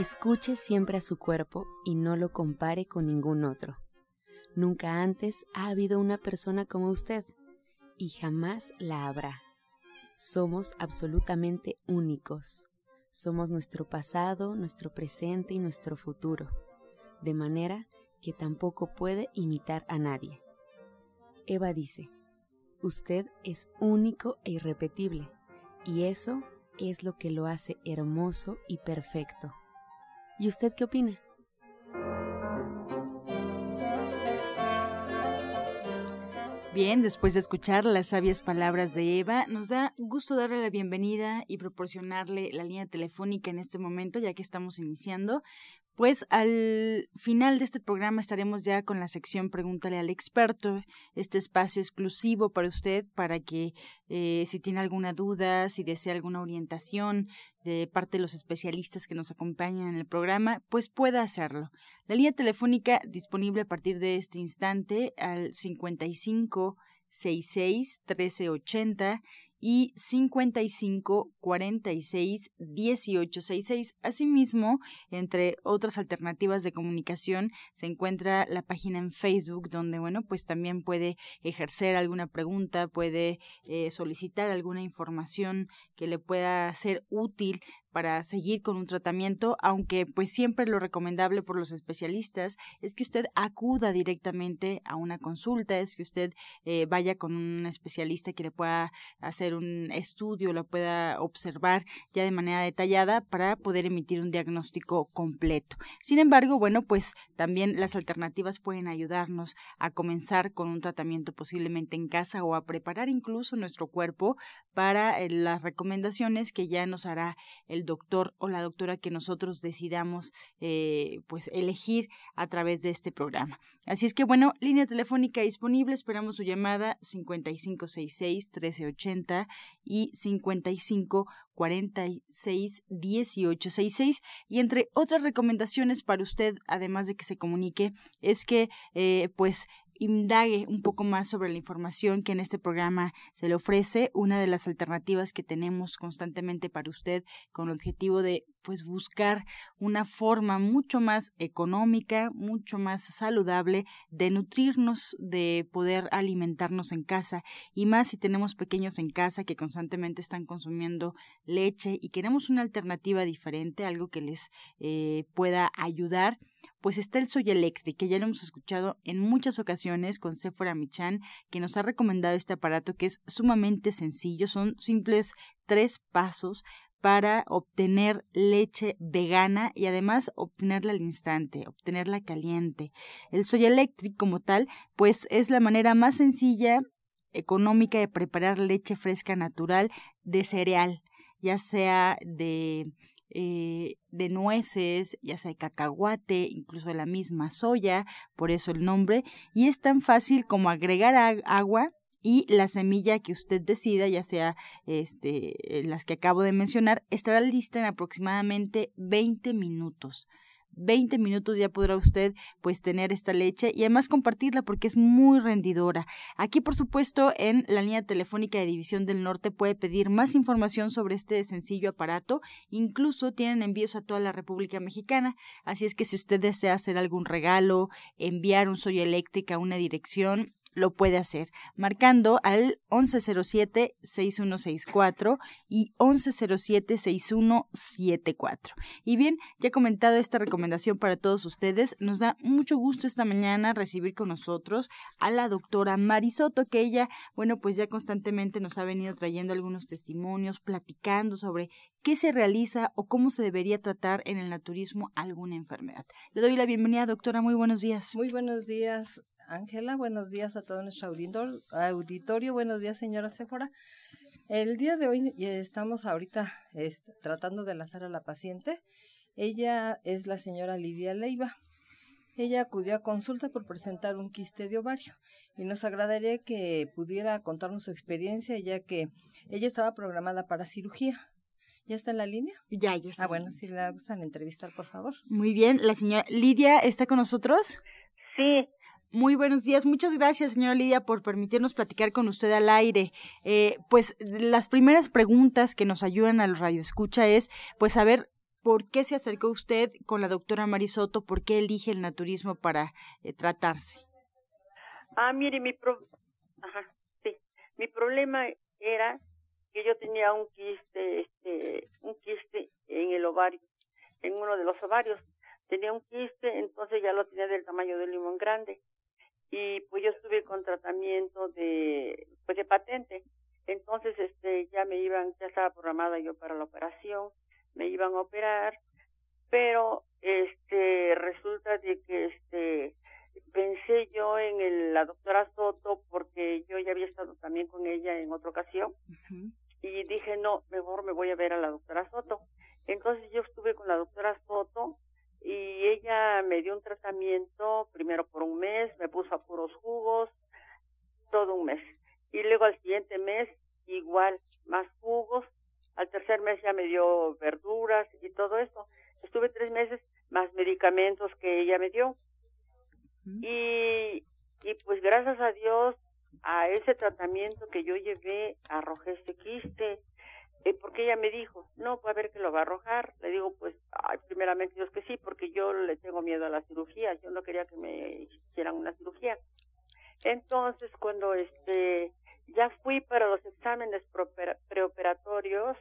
Escuche siempre a su cuerpo y no lo compare con ningún otro. Nunca antes ha habido una persona como usted y jamás la habrá. Somos absolutamente únicos. Somos nuestro pasado, nuestro presente y nuestro futuro, de manera que tampoco puede imitar a nadie. Eva dice, usted es único e irrepetible, y eso es lo que lo hace hermoso y perfecto. ¿Y usted qué opina? Bien, después de escuchar las sabias palabras de Eva, nos da gusto darle la bienvenida y proporcionarle la línea telefónica en este momento, ya que estamos iniciando. Pues al final de este programa estaremos ya con la sección Pregúntale al experto, este espacio exclusivo para usted, para que eh, si tiene alguna duda, si desea alguna orientación de parte de los especialistas que nos acompañan en el programa, pues pueda hacerlo. La línea telefónica disponible a partir de este instante al 55 66 1380 y 55 46 18 66. Asimismo, entre otras alternativas de comunicación, se encuentra la página en Facebook donde, bueno, pues también puede ejercer alguna pregunta, puede eh, solicitar alguna información que le pueda ser útil para seguir con un tratamiento, aunque pues siempre lo recomendable por los especialistas es que usted acuda directamente a una consulta, es que usted eh, vaya con un especialista que le pueda hacer un estudio, lo pueda observar ya de manera detallada para poder emitir un diagnóstico completo. Sin embargo, bueno, pues también las alternativas pueden ayudarnos a comenzar con un tratamiento posiblemente en casa o a preparar incluso nuestro cuerpo para eh, las recomendaciones que ya nos hará el doctor o la doctora que nosotros decidamos eh, pues elegir a través de este programa. Así es que bueno, línea telefónica disponible, esperamos su llamada 5566 1380 y 55 46 1866 y entre otras recomendaciones para usted además de que se comunique es que eh, pues indague un poco más sobre la información que en este programa se le ofrece, una de las alternativas que tenemos constantemente para usted con el objetivo de pues buscar una forma mucho más económica, mucho más saludable de nutrirnos, de poder alimentarnos en casa. Y más si tenemos pequeños en casa que constantemente están consumiendo leche y queremos una alternativa diferente, algo que les eh, pueda ayudar pues está el Soy Electric, que ya lo hemos escuchado en muchas ocasiones con Sephora Michan, que nos ha recomendado este aparato que es sumamente sencillo, son simples tres pasos para obtener leche vegana y además obtenerla al instante, obtenerla caliente. El Soy Electric como tal, pues es la manera más sencilla, económica de preparar leche fresca natural de cereal, ya sea de eh, de nueces, ya sea de cacahuate, incluso de la misma soya, por eso el nombre, y es tan fácil como agregar agua y la semilla que usted decida, ya sea este, las que acabo de mencionar, estará lista en aproximadamente 20 minutos. 20 minutos ya podrá usted pues tener esta leche y además compartirla porque es muy rendidora. Aquí por supuesto en la línea telefónica de División del Norte puede pedir más información sobre este sencillo aparato, incluso tienen envíos a toda la República Mexicana, así es que si usted desea hacer algún regalo, enviar un soya eléctrica a una dirección, lo puede hacer marcando al 1107-6164 y 1107-6174. Y bien, ya he comentado esta recomendación para todos ustedes. Nos da mucho gusto esta mañana recibir con nosotros a la doctora Marisoto, que ella, bueno, pues ya constantemente nos ha venido trayendo algunos testimonios, platicando sobre qué se realiza o cómo se debería tratar en el naturismo alguna enfermedad. Le doy la bienvenida, doctora. Muy buenos días. Muy buenos días. Ángela, buenos días a todo nuestro auditorio. Buenos días, señora Sephora. El día de hoy estamos ahorita tratando de enlazar a la paciente. Ella es la señora Lidia Leiva. Ella acudió a consulta por presentar un quiste de ovario y nos agradaría que pudiera contarnos su experiencia ya que ella estaba programada para cirugía. ¿Ya está en la línea? Ya, ya está. Ah, bueno, si la gustan entrevistar, por favor. Muy bien, la señora Lidia está con nosotros. Sí, muy buenos días. Muchas gracias, señora Lidia, por permitirnos platicar con usted al aire. Eh, pues las primeras preguntas que nos ayudan a los radioescucha es, pues, saber por qué se acercó usted con la doctora Marisoto, por qué elige el naturismo para eh, tratarse. Ah, mire, mi, sí. mi problema era que yo tenía un quiste, este, un quiste en el ovario, en uno de los ovarios. Tenía un quiste, entonces ya lo tenía del tamaño de limón grande y pues yo estuve con tratamiento de pues de patente. Entonces este ya me iban ya estaba programada yo para la operación me iban a operar pero este resulta de que este pensé yo en el, la doctora Soto porque yo ya había estado también con ella en otra ocasión y dije no mejor me voy a ver a la doctora Soto entonces yo estuve con la doctora Soto y ella me dio un tratamiento primero por un mes, me puso a puros jugos, todo un mes. Y luego al siguiente mes igual, más jugos. Al tercer mes ya me dio verduras y todo eso. Estuve tres meses más medicamentos que ella me dio. Y, y pues gracias a Dios, a ese tratamiento que yo llevé, arrojé este quiste eh, porque ella me dijo, no, puede ver que lo va a arrojar. Le digo, pues, ay, primeramente Dios que sí, porque yo le tengo miedo a la cirugía. Yo no quería que me hicieran una cirugía. Entonces, cuando este ya fui para los exámenes preoperatorios,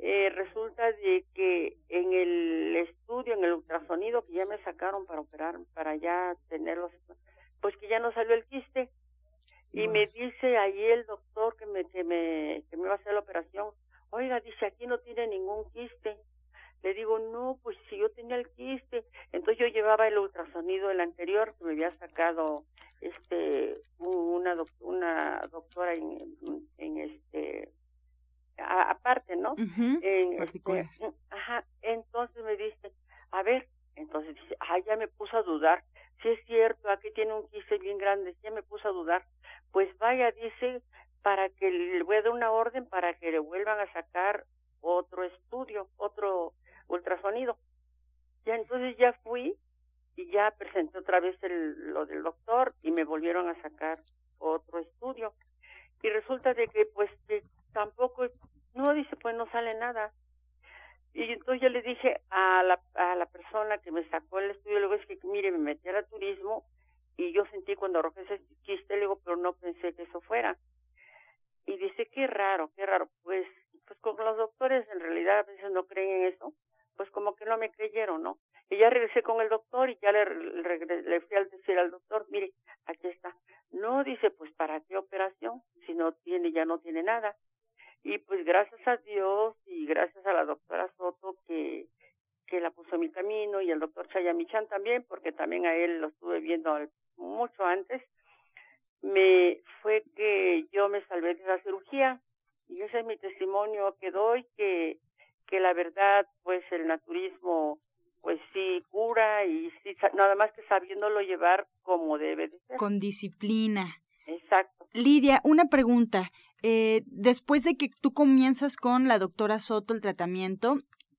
eh, resulta de que en el estudio, en el ultrasonido que ya me sacaron para operar, para ya tenerlos, pues que ya no salió el quiste. Y me dice ahí el doctor que me, que me, que me iba a hacer la operación, Oiga, dice, aquí no tiene ningún quiste. Le digo, no, pues si yo tenía el quiste. Entonces yo llevaba el ultrasonido, el anterior, que me había sacado este una, una doctora en, en este aparte, ¿no? en este, ajá, entonces me dice, a ver, entonces dice, ah, ya me puso a dudar. Si es cierto, aquí tiene un quiste bien grande, ya me puso a dudar. Pues vaya, dice, para que le voy a dar una orden para que le vuelvan a sacar otro estudio, otro ultrasonido. Ya entonces ya fui y ya presenté otra vez el, lo del doctor y me volvieron a sacar otro estudio. Y resulta de que pues que tampoco, no dice pues no sale nada. Y entonces yo le dije a la, a la persona que me sacó el estudio, luego es que mire, me metí a turismo y yo sentí cuando arrojé ese quiste, le digo, pero no pensé que eso fuera y dice qué raro, qué raro, pues pues con los doctores en realidad a veces no creen en eso, pues como que no me creyeron, ¿no? Y ya regresé con el doctor y ya le, le, fui a decir al doctor, mire, aquí está. No, dice, pues para qué operación, si no tiene, ya no tiene nada. Y pues gracias a Dios y gracias a la doctora Soto que, que la puso en mi camino y al doctor Chayamichan también, porque también a él lo estuve viendo mucho antes, me que yo me salvé de la cirugía. Y ese es mi testimonio que doy que que la verdad pues el naturismo pues sí cura y sí nada más que sabiéndolo llevar como debe de ser. Con disciplina. Exacto. Lidia una pregunta. Eh, después de que tú comienzas con la doctora Soto el tratamiento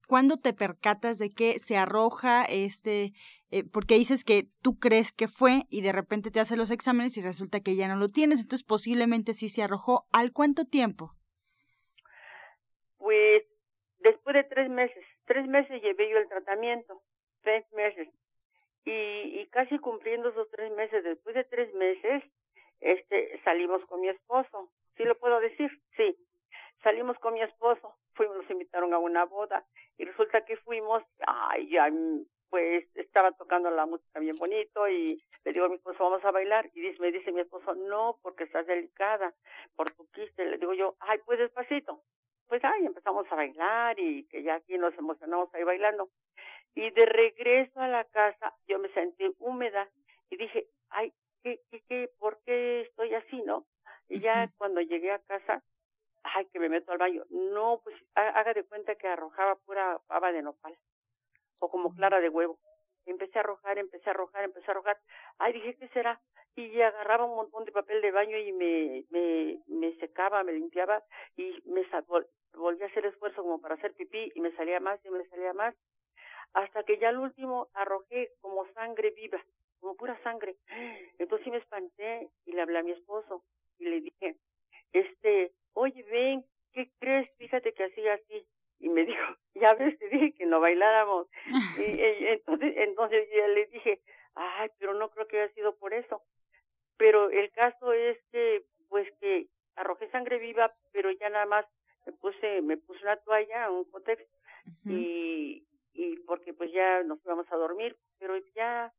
¿Cuándo te percatas de que se arroja este, eh, porque dices que tú crees que fue y de repente te hace los exámenes y resulta que ya no lo tienes, entonces posiblemente sí se arrojó. ¿Al cuánto tiempo? Pues después de tres meses, tres meses llevé yo el tratamiento, tres meses. Y, y casi cumpliendo esos tres meses, después de tres meses, este, salimos con mi esposo. ¿Sí lo puedo decir? Sí. Salimos con mi esposo, fuimos, nos invitaron a una boda y resulta que fuimos, ay, pues estaba tocando la música bien bonito y le digo a mi esposo, vamos a bailar. Y dice, me dice mi esposo, no, porque estás delicada por tu quiste. Le digo yo, ay, pues despacito. Pues ay, empezamos a bailar y que ya aquí nos emocionamos ahí bailando. Y de regreso a la casa yo me sentí húmeda y dije, ay, ¿qué, qué, qué, por qué estoy así, no? Y ya cuando llegué a casa, ay, que me meto al baño. No, pues haga de cuenta que arrojaba pura pava de nopal o como clara de huevo. Empecé a arrojar, empecé a arrojar, empecé a arrojar. Ay, dije, ¿qué será? Y agarraba un montón de papel de baño y me, me, me secaba, me limpiaba y me volví a hacer esfuerzo como para hacer pipí y me salía más y me salía más. Hasta que ya al último arrojé como sangre viva, como pura sangre. Entonces sí me espanté y le hablé a mi esposo y le dije, este, oye, ven, ¿qué crees? Fíjate que así, así y me dijo, ya ves, te dije que no bailáramos. y, entonces, entonces ya le dije, ay, pero no creo que haya sido por eso. Pero el caso es que, pues que arrojé sangre viva, pero ya nada más me puse, me puse una toalla, un cotex, y, y porque pues ya nos íbamos a dormir, pero ya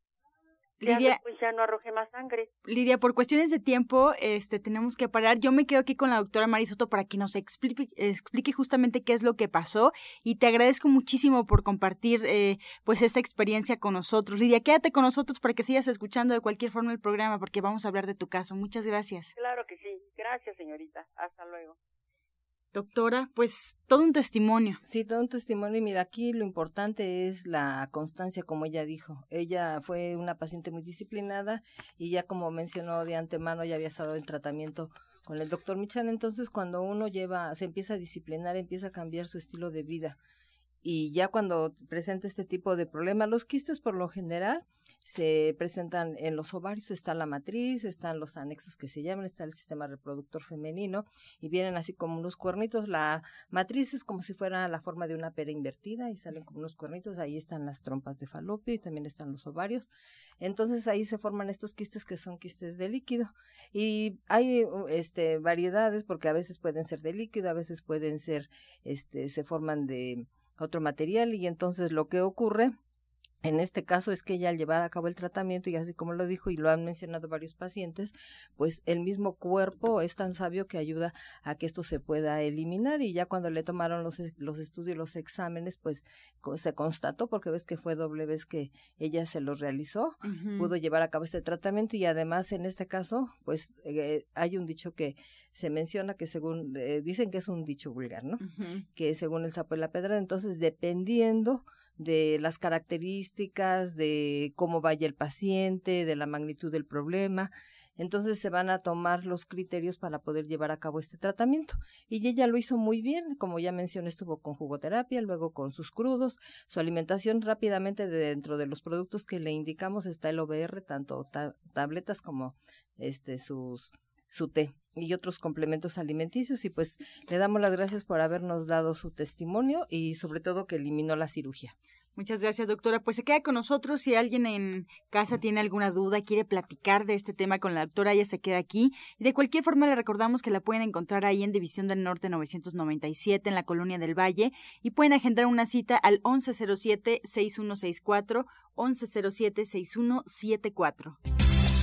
Lidia, pues ya no arroje más sangre. Lidia, por cuestiones de tiempo, este, tenemos que parar. Yo me quedo aquí con la doctora Marisoto para que nos explique, explique justamente qué es lo que pasó y te agradezco muchísimo por compartir eh, pues esta experiencia con nosotros. Lidia, quédate con nosotros para que sigas escuchando de cualquier forma el programa porque vamos a hablar de tu caso. Muchas gracias. Claro que sí. Gracias, señorita. Hasta luego. Doctora, pues todo un testimonio. Sí, todo un testimonio. Y mira, aquí lo importante es la constancia, como ella dijo. Ella fue una paciente muy disciplinada y ya como mencionó de antemano, ya había estado en tratamiento con el doctor Michan. Entonces, cuando uno lleva, se empieza a disciplinar, empieza a cambiar su estilo de vida. Y ya cuando presenta este tipo de problemas, los quistes por lo general se presentan en los ovarios, está la matriz, están los anexos que se llaman, está el sistema reproductor femenino y vienen así como unos cuernitos. La matriz es como si fuera la forma de una pera invertida y salen como unos cuernitos, ahí están las trompas de falopio y también están los ovarios. Entonces ahí se forman estos quistes que son quistes de líquido y hay este variedades porque a veces pueden ser de líquido, a veces pueden ser este se forman de otro material y entonces lo que ocurre en este caso es que ella al llevar a cabo el tratamiento, y así como lo dijo y lo han mencionado varios pacientes, pues el mismo cuerpo es tan sabio que ayuda a que esto se pueda eliminar y ya cuando le tomaron los, los estudios, los exámenes, pues se constató, porque ves que fue doble vez que ella se los realizó, pudo llevar a cabo este tratamiento y además en este caso, pues eh, hay un dicho que se menciona que según, eh, dicen que es un dicho vulgar, ¿no? Que según el sapo y la pedra, entonces dependiendo de las características, de cómo vaya el paciente, de la magnitud del problema. Entonces se van a tomar los criterios para poder llevar a cabo este tratamiento. Y ella lo hizo muy bien, como ya mencioné, estuvo con jugoterapia, luego con sus crudos, su alimentación rápidamente dentro de los productos que le indicamos está el OBR, tanto tabletas como este sus su té y otros complementos alimenticios y pues le damos las gracias por habernos dado su testimonio y sobre todo que eliminó la cirugía. Muchas gracias, doctora. Pues se queda con nosotros. Si alguien en casa tiene alguna duda, quiere platicar de este tema con la doctora, ella se queda aquí. Y de cualquier forma, le recordamos que la pueden encontrar ahí en División del Norte 997, en la Colonia del Valle. Y pueden agendar una cita al 1107-6164, 1107-6174.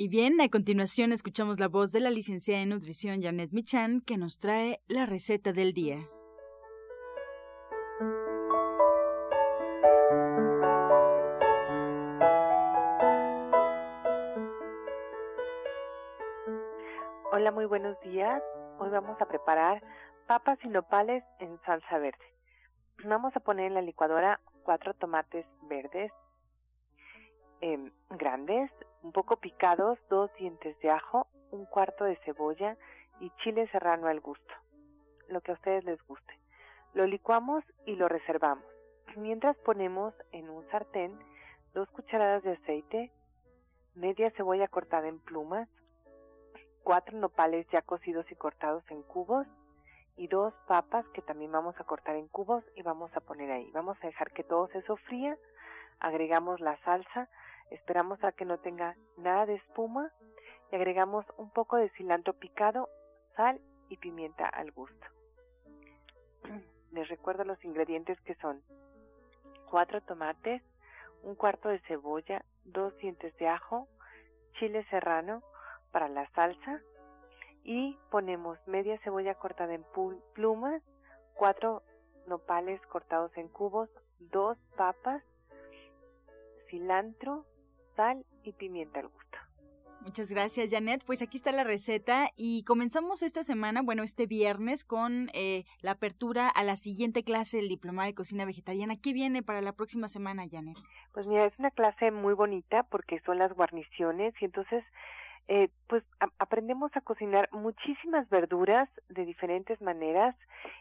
Y bien, a continuación escuchamos la voz de la licenciada en nutrición Janet Michan que nos trae la receta del día. Hola, muy buenos días. Hoy vamos a preparar papas y nopales en salsa verde. Vamos a poner en la licuadora cuatro tomates verdes eh, grandes, un poco picados, dos dientes de ajo, un cuarto de cebolla y chile serrano al gusto, lo que a ustedes les guste. Lo licuamos y lo reservamos. Mientras ponemos en un sartén dos cucharadas de aceite, media cebolla cortada en plumas, cuatro nopales ya cocidos y cortados en cubos y dos papas que también vamos a cortar en cubos y vamos a poner ahí. Vamos a dejar que todo se sofría, agregamos la salsa, esperamos a que no tenga nada de espuma y agregamos un poco de cilantro picado, sal y pimienta al gusto. Les recuerdo los ingredientes que son cuatro tomates, un cuarto de cebolla, dos dientes de ajo, chile serrano para la salsa y ponemos media cebolla cortada en plumas, cuatro nopales cortados en cubos, dos papas, cilantro, sal y pimienta al gusto. Muchas gracias, Janet. Pues aquí está la receta y comenzamos esta semana, bueno, este viernes con eh, la apertura a la siguiente clase del Diplomado de Cocina Vegetariana. ¿Qué viene para la próxima semana, Janet? Pues mira, es una clase muy bonita porque son las guarniciones y entonces eh, pues aprendemos a cocinar muchísimas verduras de diferentes maneras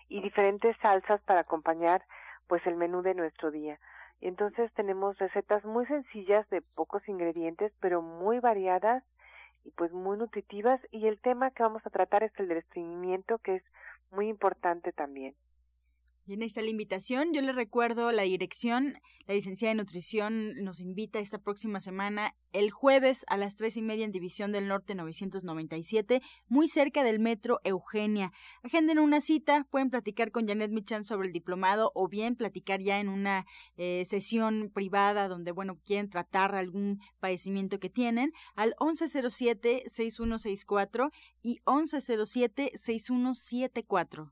y diferentes salsas para acompañar pues el menú de nuestro día. Entonces tenemos recetas muy sencillas de pocos ingredientes, pero muy variadas y pues muy nutritivas. Y el tema que vamos a tratar es el del estreñimiento, que es muy importante también. Bien, ahí está la invitación. Yo le recuerdo la dirección. La licenciada de nutrición nos invita esta próxima semana, el jueves a las tres y media en División del Norte 997, muy cerca del metro Eugenia. Agenden una cita, pueden platicar con Janet Michan sobre el diplomado o bien platicar ya en una eh, sesión privada donde, bueno, quieren tratar algún padecimiento que tienen al 1107-6164 y 1107-6174.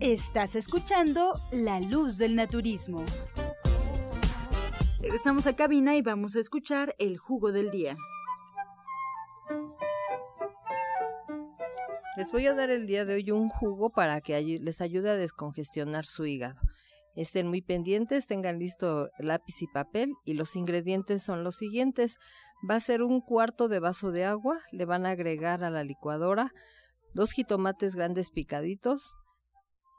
Estás escuchando La Luz del Naturismo. Regresamos a cabina y vamos a escuchar el jugo del día. Les voy a dar el día de hoy un jugo para que les ayude a descongestionar su hígado. Estén muy pendientes, tengan listo lápiz y papel y los ingredientes son los siguientes. Va a ser un cuarto de vaso de agua, le van a agregar a la licuadora dos jitomates grandes picaditos,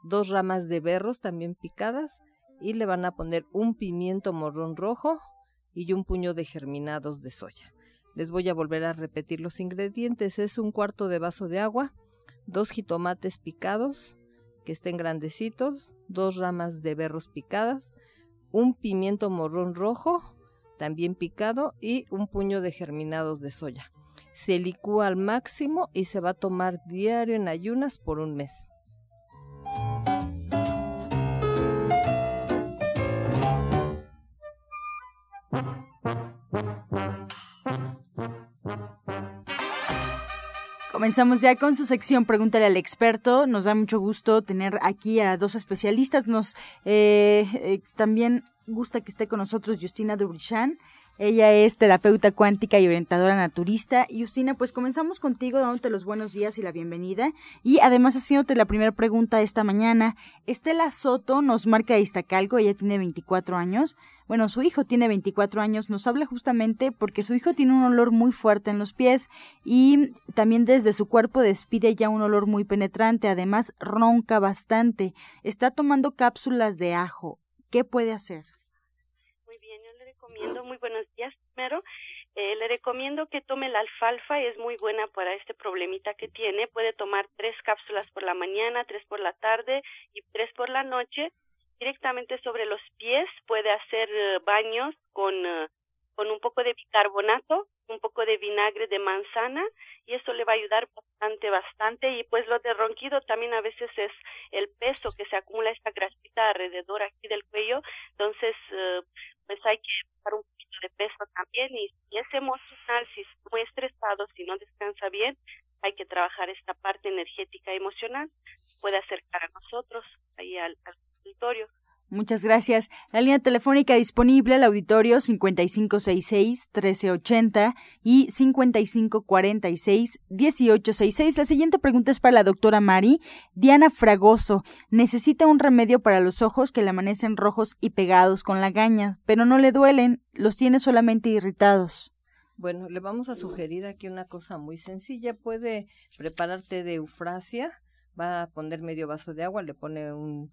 dos ramas de berros también picadas y le van a poner un pimiento morrón rojo y un puño de germinados de soya. Les voy a volver a repetir los ingredientes. Es un cuarto de vaso de agua, dos jitomates picados que estén grandecitos, dos ramas de berros picadas, un pimiento morrón rojo también picado y un puño de germinados de soya. Se licúa al máximo y se va a tomar diario en ayunas por un mes. Comenzamos ya con su sección Pregúntale al experto. Nos da mucho gusto tener aquí a dos especialistas. Nos eh, eh, también gusta que esté con nosotros Justina Dubrichan. Ella es terapeuta cuántica y orientadora naturista. Justina, pues comenzamos contigo dándote los buenos días y la bienvenida. Y además haciéndote la primera pregunta esta mañana. Estela Soto nos marca de Iztacalco, ella tiene 24 años. Bueno, su hijo tiene 24 años, nos habla justamente porque su hijo tiene un olor muy fuerte en los pies y también desde su cuerpo despide ya un olor muy penetrante, además ronca bastante. Está tomando cápsulas de ajo. ¿Qué puede hacer? Muy buenos días primero. Eh, le recomiendo que tome la alfalfa, es muy buena para este problemita que tiene. Puede tomar tres cápsulas por la mañana, tres por la tarde y tres por la noche. Directamente sobre los pies puede hacer eh, baños con, eh, con un poco de bicarbonato, un poco de vinagre de manzana y eso le va a ayudar bastante, bastante. Y pues lo de ronquido también a veces es el peso que se acumula esta grasita alrededor aquí del cuello, entonces pues hay que bajar un poquito de peso también y si es emocional, si es muy estresado, si no descansa bien, hay que trabajar esta parte energética emocional, puede acercar a nosotros ahí al, al auditorio. Muchas gracias. La línea telefónica disponible al auditorio 5566-1380 y 5546-1866. La siguiente pregunta es para la doctora Mari. Diana Fragoso necesita un remedio para los ojos que le amanecen rojos y pegados con la gaña, pero no le duelen, los tiene solamente irritados. Bueno, le vamos a sugerir aquí una cosa muy sencilla. Puede prepararte de eufrasia, va a poner medio vaso de agua, le pone un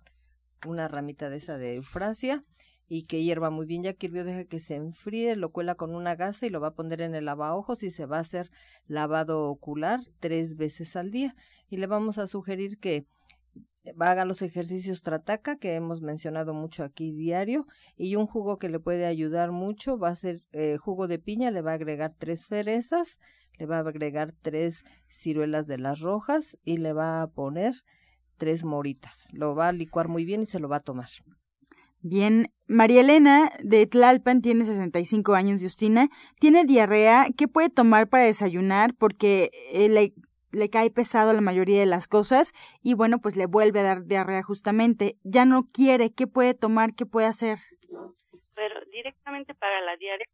una ramita de esa de eufrasia y que hierva muy bien. Ya hirvió, deja que se enfríe, lo cuela con una gasa y lo va a poner en el lavaojos y se va a hacer lavado ocular tres veces al día. Y le vamos a sugerir que haga los ejercicios trataca que hemos mencionado mucho aquí diario y un jugo que le puede ayudar mucho va a ser eh, jugo de piña, le va a agregar tres cerezas, le va a agregar tres ciruelas de las rojas y le va a poner tres moritas. Lo va a licuar muy bien y se lo va a tomar. Bien, María Elena de Tlalpan tiene 65 años, Justina. Tiene diarrea. ¿Qué puede tomar para desayunar? Porque eh, le, le cae pesado la mayoría de las cosas y bueno, pues le vuelve a dar diarrea justamente. Ya no quiere. ¿Qué puede tomar? ¿Qué puede hacer? Pero directamente para la diarrea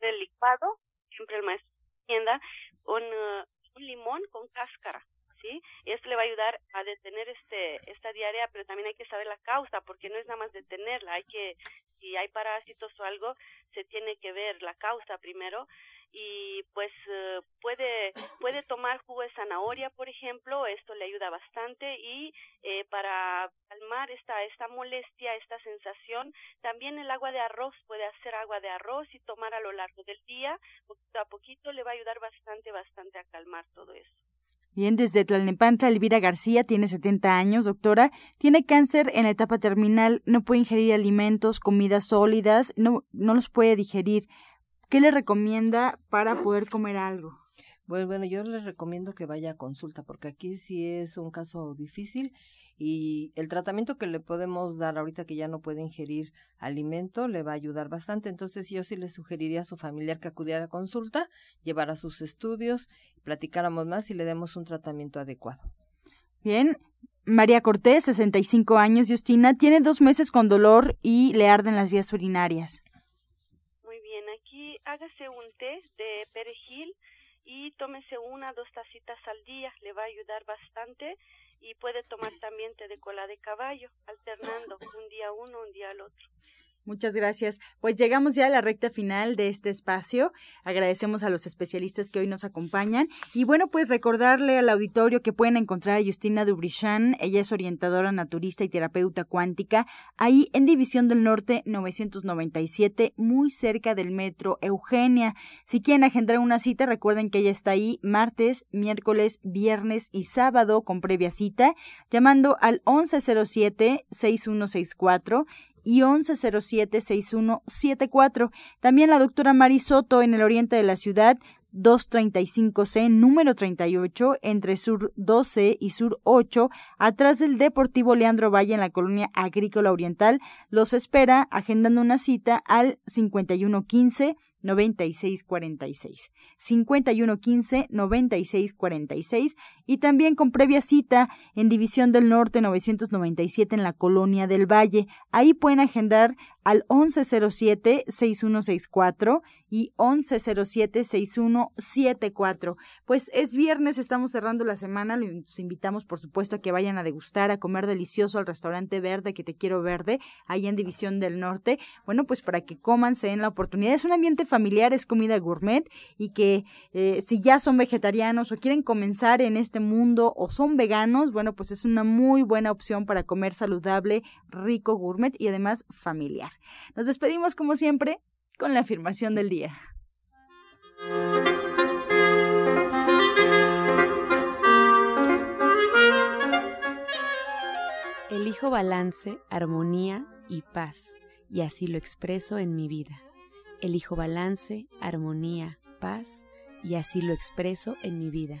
del licuado, siempre el maestro tienda, un, uh, un limón con cáscara ¿sí? Esto le va a ayudar a detener este esta diarrea, pero también hay que saber la causa, porque no es nada más detenerla, hay que si hay parásitos o algo, se tiene que ver la causa primero y pues eh, puede puede tomar jugo de zanahoria por ejemplo esto le ayuda bastante y eh, para calmar esta esta molestia esta sensación también el agua de arroz puede hacer agua de arroz y tomar a lo largo del día poquito a poquito le va a ayudar bastante bastante a calmar todo eso Bien, desde Tlalnepantla, Elvira García tiene 70 años, doctora. Tiene cáncer en la etapa terminal, no puede ingerir alimentos, comidas sólidas, no, no los puede digerir. ¿Qué le recomienda para poder comer algo? Pues bueno, yo les recomiendo que vaya a consulta porque aquí sí es un caso difícil y el tratamiento que le podemos dar ahorita que ya no puede ingerir alimento le va a ayudar bastante. Entonces yo sí le sugeriría a su familiar que acudiera a consulta, llevara sus estudios, platicáramos más y le demos un tratamiento adecuado. Bien, María Cortés, 65 años, Justina, tiene dos meses con dolor y le arden las vías urinarias. Muy bien, aquí hágase un té de perejil y tómese una, dos tacitas al día, le va a ayudar bastante y puede tomar también té de cola de caballo, alternando un día uno, un día al otro. Muchas gracias. Pues llegamos ya a la recta final de este espacio. Agradecemos a los especialistas que hoy nos acompañan. Y bueno, pues recordarle al auditorio que pueden encontrar a Justina Dubrichan. Ella es orientadora naturista y terapeuta cuántica, ahí en División del Norte 997, muy cerca del metro Eugenia. Si quieren agendar una cita, recuerden que ella está ahí martes, miércoles, viernes y sábado con previa cita, llamando al 1107 6164 y 1107-6174. También la doctora Mari Soto en el oriente de la ciudad, 235C, número 38, entre Sur 12 y Sur 8, atrás del Deportivo Leandro Valle en la colonia agrícola oriental. Los espera agendando una cita al 5115 9646. 5115 9646 y también con previa cita en División del Norte 997 en la Colonia del Valle. Ahí pueden agendar al 1107-6164 y 1107-6174. Pues es viernes, estamos cerrando la semana, los invitamos por supuesto a que vayan a degustar, a comer delicioso al restaurante verde que te quiero verde, ahí en División del Norte. Bueno, pues para que coman, se den la oportunidad. Es un ambiente familiar, es comida gourmet y que eh, si ya son vegetarianos o quieren comenzar en este mundo o son veganos, bueno, pues es una muy buena opción para comer saludable, rico, gourmet y además familiar. Nos despedimos como siempre con la afirmación del día. Elijo balance, armonía y paz, y así lo expreso en mi vida. Elijo balance, armonía, paz y así lo expreso en mi vida.